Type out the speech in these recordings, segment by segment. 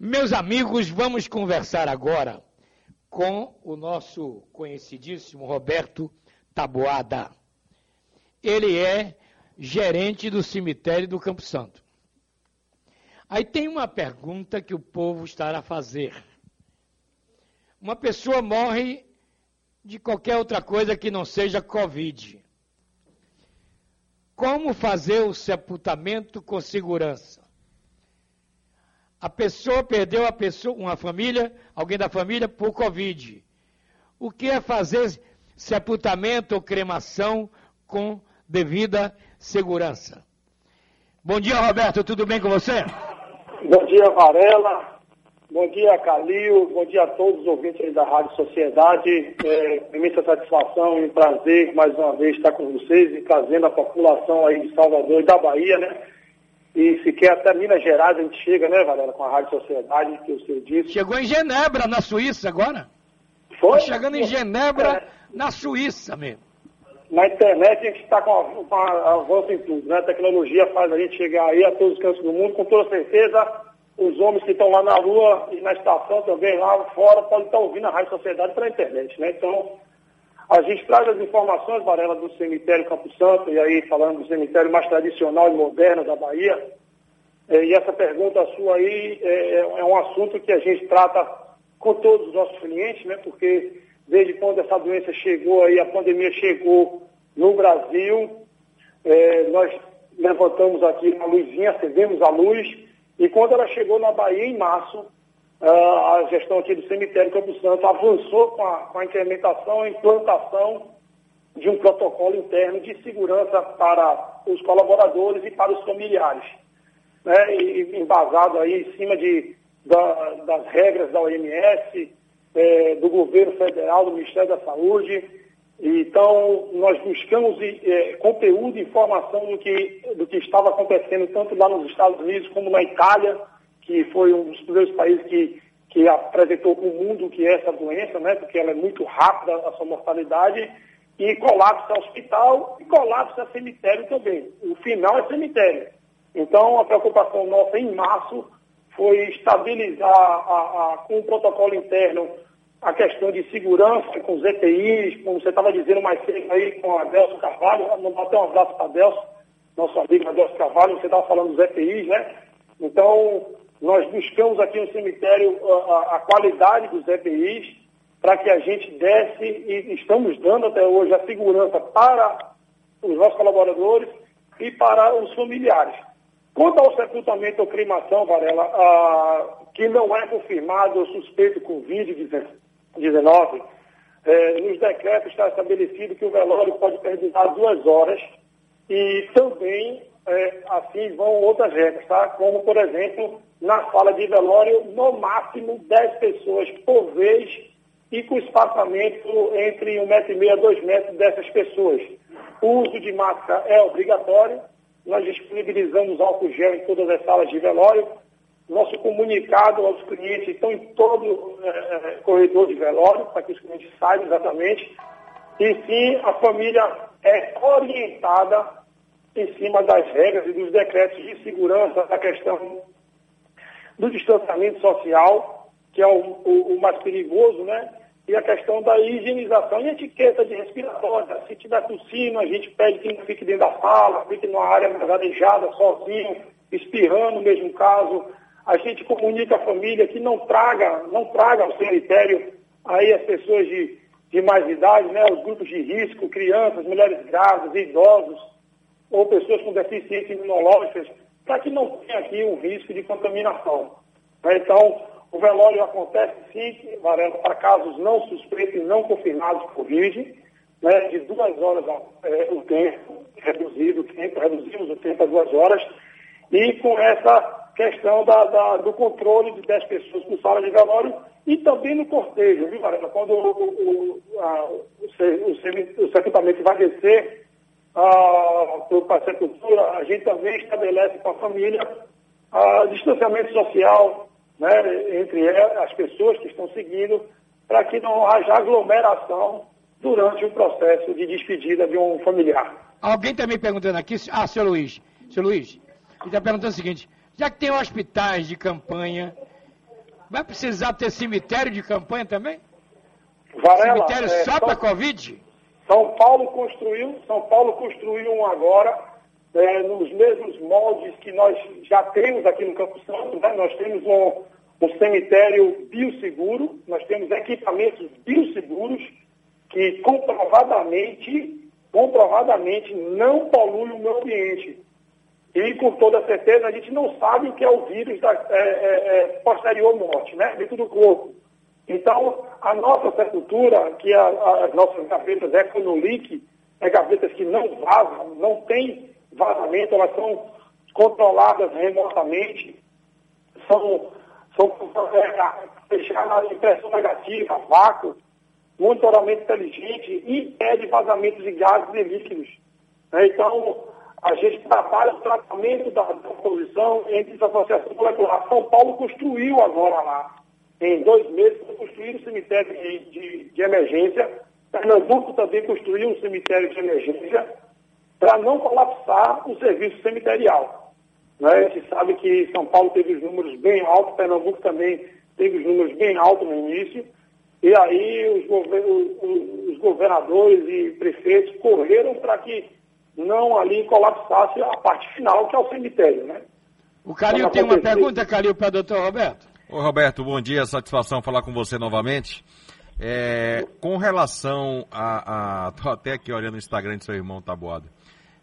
Meus amigos, vamos conversar agora com o nosso conhecidíssimo Roberto Taboada. Ele é gerente do cemitério do Campo Santo. Aí tem uma pergunta que o povo estará a fazer. Uma pessoa morre de qualquer outra coisa que não seja Covid. Como fazer o sepultamento com segurança? A pessoa perdeu a pessoa, uma família, alguém da família, por Covid. O que é fazer sepultamento ou cremação com devida segurança? Bom dia, Roberto, tudo bem com você? Bom dia, Varela. Bom dia, Calil. Bom dia a todos os ouvintes da Rádio Sociedade. É imensa satisfação e prazer mais uma vez estar com vocês e trazendo a população aí de Salvador e da Bahia, né? E se quer até Minas Gerais, a gente chega, né, Varela, com a Rádio Sociedade, que o senhor disse. Chegou em Genebra, na Suíça, agora? Foi? Tá chegando em Genebra, é. na Suíça mesmo. Na internet a gente está com, com avanço em tudo, né? A tecnologia faz a gente chegar aí a todos os cantos do mundo, com toda certeza os homens que estão lá na rua e na estação também, lá fora, podem estar ouvindo a Rádio Sociedade pela internet, né? Então, a gente traz as informações, Varela, do cemitério Campo Santo, e aí falando do cemitério mais tradicional e moderno da Bahia. É, e essa pergunta sua aí é, é, um assunto que a gente trata com todos os nossos clientes, né? Porque desde quando essa doença chegou aí, a pandemia chegou no Brasil, é, nós levantamos aqui uma luzinha, acendemos a luz, e quando ela chegou na Bahia, em março, a gestão aqui do cemitério Campo Santo avançou com a, com a implementação e implantação de um protocolo interno de segurança para os colaboradores e para os familiares, né? e, embasado aí em cima de, da, das regras da OMS, é, do governo federal, do Ministério da Saúde. Então, nós buscamos é, conteúdo e informação do que, do que estava acontecendo tanto lá nos Estados Unidos como na Itália, que foi um dos primeiros países que, que apresentou para o mundo que é essa doença, né, porque ela é muito rápida, a sua mortalidade, e colapso a hospital e colapso a cemitério também. O final é cemitério. Então, a preocupação nossa em março foi estabilizar a, a, com o protocolo interno a questão de segurança com os EPIs, como você estava dizendo mais cedo aí com a Adelso Carvalho, até um abraço para Adelso, nosso amigo Adelso Carvalho, você estava falando dos EPIs, né? Então, nós buscamos aqui no cemitério a, a qualidade dos EPIs para que a gente desse e estamos dando até hoje a segurança para os nossos colaboradores e para os familiares. Quanto ao sepultamento ou cremação, Varela, ah, que não é confirmado ou suspeito com Covid-19, 19, é, nos decretos está estabelecido que o velório pode perdurar duas horas e também é, assim vão outras regras, tá? Como, por exemplo, na sala de velório, no máximo 10 pessoas por vez e com espaçamento entre um metro e meio a dois metros dessas pessoas. O uso de máscara é obrigatório, nós disponibilizamos álcool gel em todas as salas de velório, nosso comunicado aos clientes estão em todo é, corredor de velório, para que os clientes saibam exatamente. E sim, a família é orientada em cima das regras e dos decretos de segurança da questão do distanciamento social, que é o, o, o, mais perigoso, né? E a questão da higienização e etiqueta de respiratória. Se tiver tossindo, a gente pede que não fique dentro da sala, fique numa área mais arejada, sozinho, espirrando no mesmo caso a gente comunica à família que não traga, não traga ao cemitério aí as pessoas de, de mais idade, né, os grupos de risco, crianças, mulheres grávidas, idosos, ou pessoas com deficiências imunológicas, para que não tenha aqui um risco de contaminação. Né? Então, o velório acontece sim, Varela, para casos não suspeitos e não confirmados por Covid, né, de duas horas é, o tempo, reduzido o tempo, reduzimos o tempo a duas horas, e com essa questão da, da, do controle de 10 pessoas por sala de velório e também no cortejo, viu, Varela? Quando o, o, a, o, o, o sepultamento vai descer para a sepultura, a gente também estabelece com a família a, distanciamento social né, entre as pessoas que estão seguindo, para que não haja aglomeração durante o processo de despedida de um familiar. Alguém está me perguntando aqui, ah, seu Luiz, seu Luiz, ele está perguntando o seguinte, já que tem hospitais de campanha Vai precisar ter cemitério de campanha também? Varela, cemitério é, só para Covid? São Paulo construiu, São Paulo construiu um agora, é, nos mesmos moldes que nós já temos aqui no Campo Santo, né? Nós temos um, um cemitério bioseguro, nós temos equipamentos bioseguros que comprovadamente, comprovadamente não poluem o meio ambiente. E com toda certeza a gente não sabe o que é o vírus da é, é, é posterior morte, né? Dentro do corpo. Então, a nossa sepultura, que a, a, as nossas gavetas Econolic, é gavetas que não vazam, não tem vazamento, elas são controladas remotamente, são, são é, fechadas impressão negativa, vácuo, monitoramento inteligente e impede vazamentos de gases e líquidos. Né? Então, a gente trabalha o tratamento da, poluição entre as associações moleculares. São Paulo construiu agora lá, em dois meses, construíram um cemitério de, de, de emergência. Pernambuco também construiu um cemitério de emergência para não colapsar o serviço cemiterial. Né? A gente sabe que São Paulo teve os números bem altos, Pernambuco também teve os números bem altos no início, e aí os, os governadores e prefeitos correram para que não ali colapsasse a parte final, que é o cemitério, né? O Calil tem uma pergunta, Calil, para o doutor Roberto. Ô Roberto, bom dia, satisfação falar com você novamente. É, com relação a, a. Tô até aqui olhando o Instagram do seu irmão Taboada.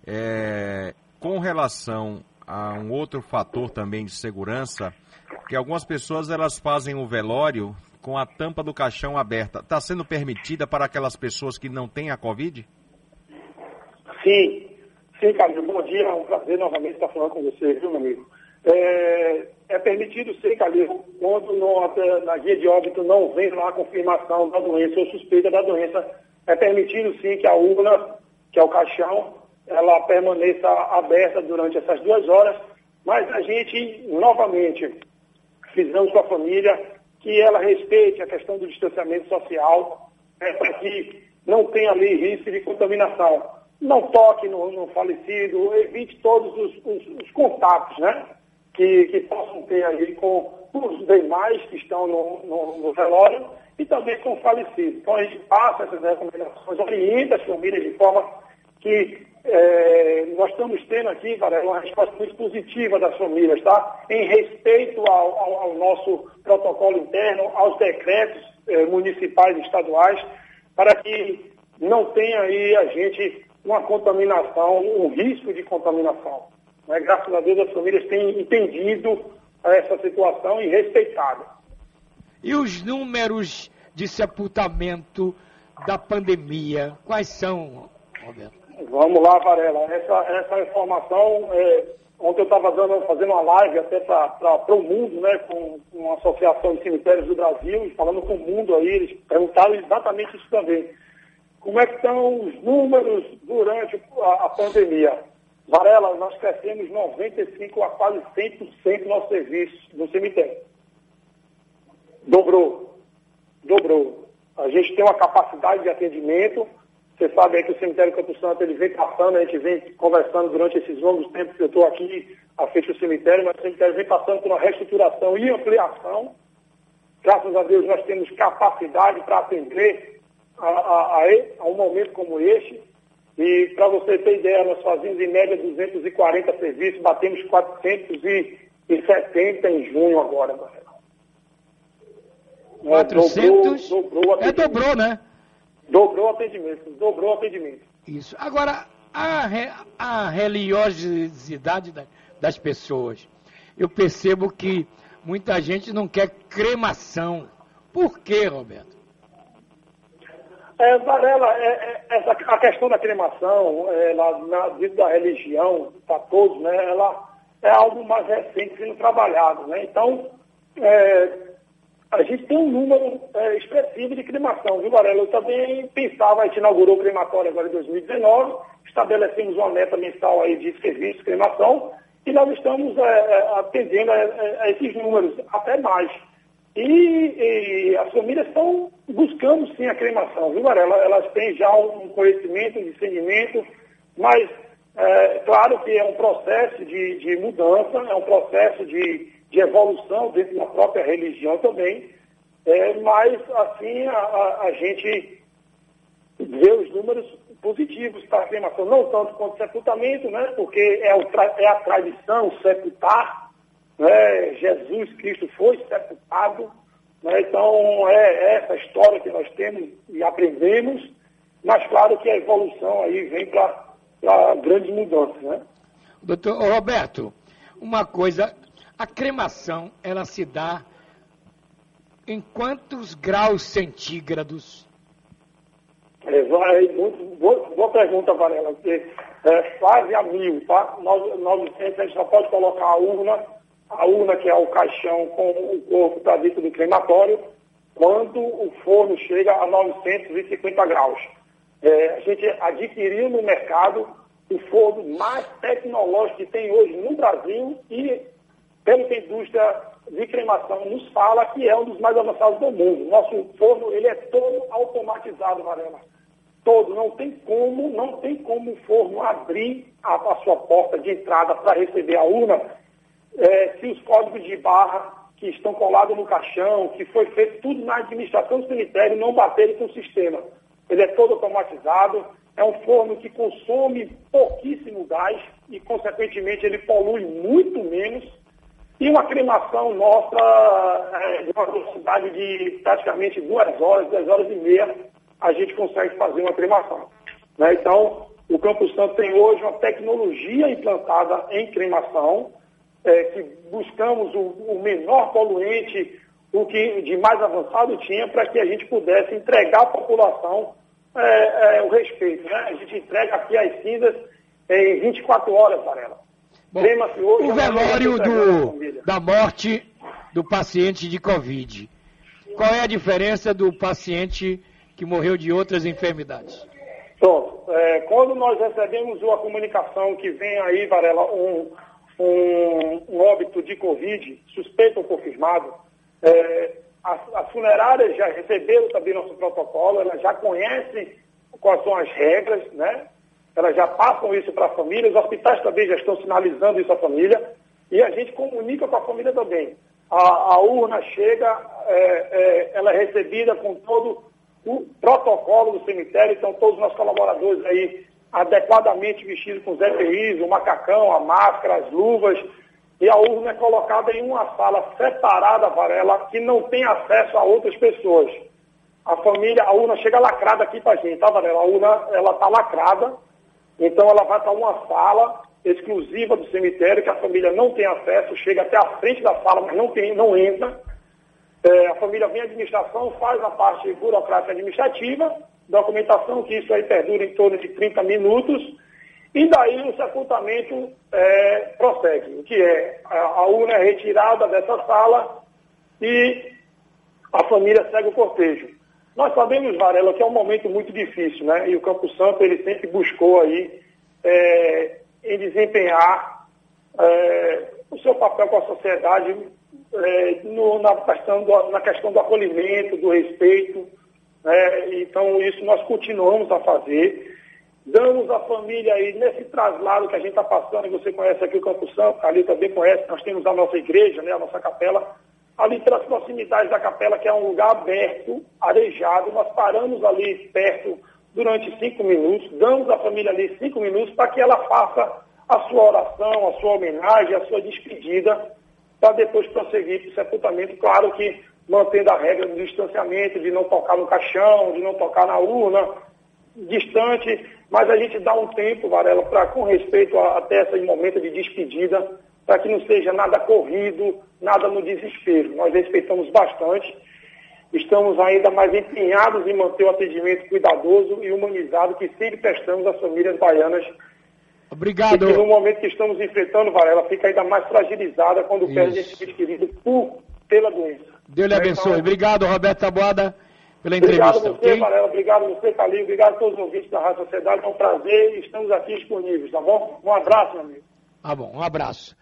É, com relação a um outro fator também de segurança, que algumas pessoas elas fazem o velório com a tampa do caixão aberta. Está sendo permitida para aquelas pessoas que não têm a Covid? Sim, sim, Camilo. Bom dia, é um prazer novamente estar falando com você, viu, meu amigo? É, é permitido sim, Calil, quando no, na guia de óbito não vem lá a confirmação da doença ou suspeita da doença, é permitido sim que a urna, que é o caixão, ela permaneça aberta durante essas duas horas, mas a gente, novamente, fizemos com a família que ela respeite a questão do distanciamento social, né, para que não tenha ali risco de contaminação não toque no, no falecido, evite todos os, os, os, contatos, né? Que, que possam ter aí com os demais que estão no, no, no velório e também com o falecido. Então a gente passa essas recomendações, orienta as famílias de forma que é, nós estamos tendo aqui, Varela, uma resposta muito positiva das famílias, tá? Em respeito ao, ao, ao nosso protocolo interno, aos decretos é, municipais e estaduais, para que não tenha aí a gente uma contaminação, um risco de contaminação. Né? Graças a Deus as famílias têm entendido essa situação e respeitado. E os números de sepultamento da pandemia, quais são, Roberto? Vamos lá, Varela. Essa, essa informação, é, ontem eu estava fazendo uma live até para o mundo, né, com, com a Associação de Cemitérios do Brasil, falando com o mundo aí, eles perguntaram exatamente isso também como é que estão os números durante a, a pandemia? Varela, nós crescemos 95% a quase 100% do nosso serviço no cemitério. Dobrou. Dobrou. A gente tem uma capacidade de atendimento. Você sabe aí que o cemitério Campo Santo ele vem passando, a gente vem conversando durante esses longos tempos que eu estou aqui à frente do cemitério, mas o cemitério vem passando por uma reestruturação e ampliação. Graças a Deus nós temos capacidade para atender a, a, a, um momento como este. E para você ter ideia, nós fazemos em média 240 serviços, batemos 470 em junho agora, 400? Dobrou, dobrou é, dobrou, né? Dobrou o atendimento, dobrou o atendimento. Isso. Agora, a, re, a religiosidade das pessoas. Eu percebo que muita gente não quer cremação. Por quê, Roberto? É, Varela, é, é, essa, a questão da cremação, ela, na, dentro da religião, para todos, né, ela é algo mais recente sendo trabalhado. Né? Então, é, a gente tem um número é, expressivo de cremação, viu, Varela? Eu também pensava, a gente inaugurou o crematório agora em 2019, estabelecemos uma meta mensal aí de serviço de cremação, e nós estamos é, é, atendendo a, a esses números, até mais. E, e, as famílias estão buscando sim a cremação, viu, Varela? Elas têm já um conhecimento, um discernimento, mas é claro que é um processo de, de mudança, é um processo de, de evolução dentro da própria religião também, é, mas assim a, a, a gente vê os números positivos para a cremação, não tanto quanto sepultamento, né, porque é, o, é a tradição sepultar, né, Jesus Cristo foi sepultado, né, então é essa história que nós temos e aprendemos, mas claro que a evolução aí vem para grandes mudanças. Né? Doutor Roberto, uma coisa, a cremação ela se dá em quantos graus centígrados? É, vai, muito, boa, boa, pergunta, Varela, porque é, quase a mil, tá? 900 a gente só pode colocar a urna, a urna que é o caixão com o corpo para dentro do crematório, quando o forno chega a 950 graus. É, a gente adquiriu no mercado o forno mais tecnológico que tem hoje no Brasil e, pelo que a indústria de cremação nos fala, que é um dos mais avançados do mundo. Nosso forno ele é todo automatizado, Varela. Todo. Não tem como, não tem como o forno abrir a, a sua porta de entrada para receber a urna é, se os códigos de barra que estão colados no caixão, que foi feito tudo na administração do cemitério, não baterem com o sistema. Ele é todo automatizado, é um forno que consome pouquíssimo gás e, consequentemente, ele polui muito menos. E uma cremação nossa é, de uma velocidade de praticamente duas horas, duas horas e meia, a gente consegue fazer uma cremação. Né? Então, o Campo Santo tem hoje uma tecnologia implantada em cremação, é, que buscamos o, o menor poluente, o que de mais avançado tinha, para que a gente pudesse entregar à população é, é, o respeito. Né? A gente entrega aqui as cinzas em 24 horas, Varela. Bom, hoje, o velório do, da morte do paciente de Covid. Qual é a diferença do paciente que morreu de outras enfermidades? Pronto. É, quando nós recebemos uma comunicação que vem aí, Varela, um, um, um óbito de Covid, suspeito ou confirmado, é, as, as, funerárias já receberam também nosso protocolo, elas já conhecem quais são as regras, né? Elas já passam isso para a família, os hospitais também já estão sinalizando isso à família, e a gente comunica com a família também. A, a urna chega, é, é, ela é recebida com todo o protocolo do cemitério, então todos os nossos colaboradores aí adequadamente vestidos com os EPIs, o macacão, a máscara, as luvas, e a urna é colocada em uma sala separada, Varela, que não tem acesso a outras pessoas. A família, a urna chega lacrada aqui para a gente, tá, Varela? A urna, ela está lacrada, então ela vai para uma sala exclusiva do cemitério, que a família não tem acesso, chega até a frente da sala, mas não, tem, não entra. É, a família vem à administração, faz a parte burocrática administrativa, documentação, que isso aí perdura em torno de 30 minutos, e daí o sepultamento é, prossegue, o que é a, urna é retirada dessa sala e a família segue o cortejo. Nós sabemos, Varela, que é um momento muito difícil, né? E o Campo Santo, ele sempre buscou aí é, em desempenhar é, o seu papel com a sociedade é, no, na, questão do, na questão do acolhimento, do respeito. Né? Então, isso nós continuamos a fazer. Damos à família aí, nesse traslado que a gente está passando, você conhece aqui o Campo Santo, ali também conhece, nós temos a nossa igreja, né, a nossa capela, ali pelas proximidades da capela, que é um lugar aberto, arejado, nós paramos ali perto durante cinco minutos, damos à família ali cinco minutos para que ela faça a sua oração, a sua homenagem, a sua despedida, para depois prosseguir para o sepultamento, claro que mantendo a regra do distanciamento, de não tocar no caixão, de não tocar na urna, distante, mas a gente dá um tempo, Varela, para com respeito a, até esse momento de despedida, para que não seja nada corrido, nada no desespero. Nós respeitamos bastante, estamos ainda mais empenhados em manter o atendimento cuidadoso e humanizado que sempre prestamos às famílias baianas. Obrigado. E no momento que estamos enfrentando, Varela, fica ainda mais fragilizada quando perde esse querido por, pela doença. Deus lhe abençoe. Então, Obrigado, Roberto Taboada pela entrevista. Obrigado a você, okay? Varela. Obrigado a você, Calil. Obrigado a todos os ouvintes da Rádio Sociedade. É um prazer e estamos aqui disponíveis, tá bom? Um abraço, meu amigo. Tá bom, um abraço.